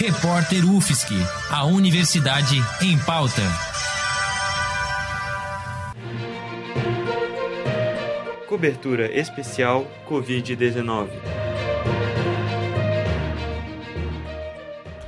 Repórter UFSC, a Universidade em Pauta. Cobertura especial Covid-19.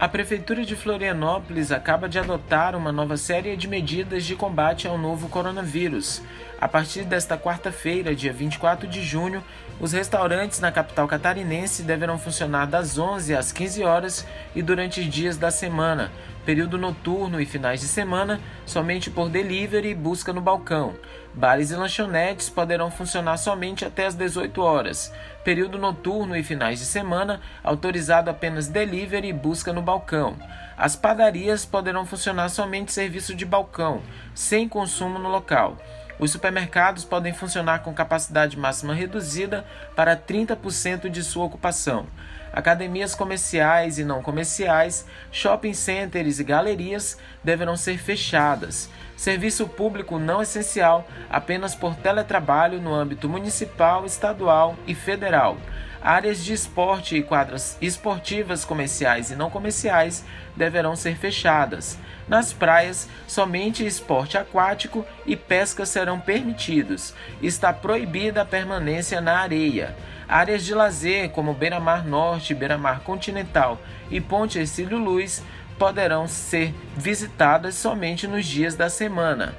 A Prefeitura de Florianópolis acaba de adotar uma nova série de medidas de combate ao novo coronavírus. A partir desta quarta-feira, dia 24 de junho, os restaurantes na capital catarinense deverão funcionar das 11 às 15 horas e durante dias da semana, período noturno e finais de semana, somente por delivery e busca no balcão. Bares e lanchonetes poderão funcionar somente até as 18 horas. Período noturno e finais de semana, autorizado apenas delivery e busca no balcão. As padarias poderão funcionar somente serviço de balcão, sem consumo no local. Os supermercados podem funcionar com capacidade máxima reduzida para 30% de sua ocupação. Academias comerciais e não comerciais, shopping centers e galerias deverão ser fechadas. Serviço público não essencial apenas por teletrabalho no âmbito municipal, estadual e federal. Áreas de esporte e quadras esportivas comerciais e não comerciais deverão ser fechadas. Nas praias, somente esporte aquático e pesca serão permitidos. Está proibida a permanência na areia. Áreas de lazer, como Beira-Mar Norte, Beira-Mar Continental e Ponte Ercílio Luz, poderão ser visitadas somente nos dias da semana.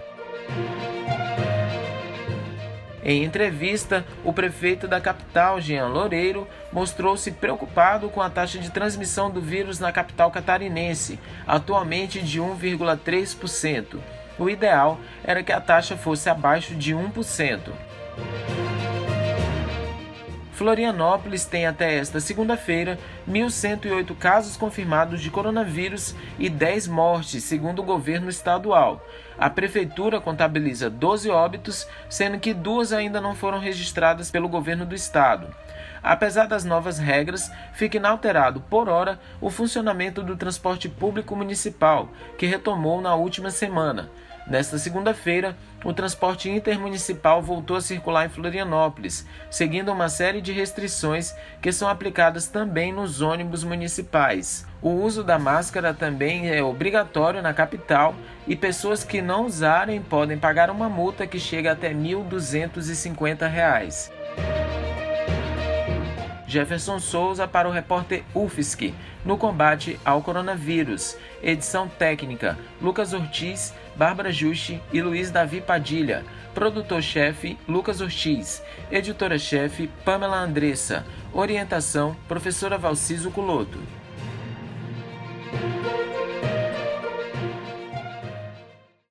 Em entrevista, o prefeito da capital, Jean Loureiro, mostrou-se preocupado com a taxa de transmissão do vírus na capital catarinense, atualmente de 1,3%. O ideal era que a taxa fosse abaixo de 1%. Florianópolis tem até esta segunda-feira 1.108 casos confirmados de coronavírus e 10 mortes, segundo o governo estadual. A prefeitura contabiliza 12 óbitos, sendo que duas ainda não foram registradas pelo governo do estado. Apesar das novas regras, fica inalterado por hora o funcionamento do transporte público municipal, que retomou na última semana. Nesta segunda-feira, o transporte intermunicipal voltou a circular em Florianópolis, seguindo uma série de restrições que são aplicadas também nos ônibus municipais. O uso da máscara também é obrigatório na capital e pessoas que não usarem podem pagar uma multa que chega até R$ 1.250. Jefferson Souza para o repórter UFSC, no combate ao coronavírus. Edição técnica: Lucas Ortiz, Bárbara Juste e Luiz Davi Padilha. Produtor-chefe: Lucas Ortiz. Editora-chefe: Pamela Andressa. Orientação: Professora Valciso Culoto.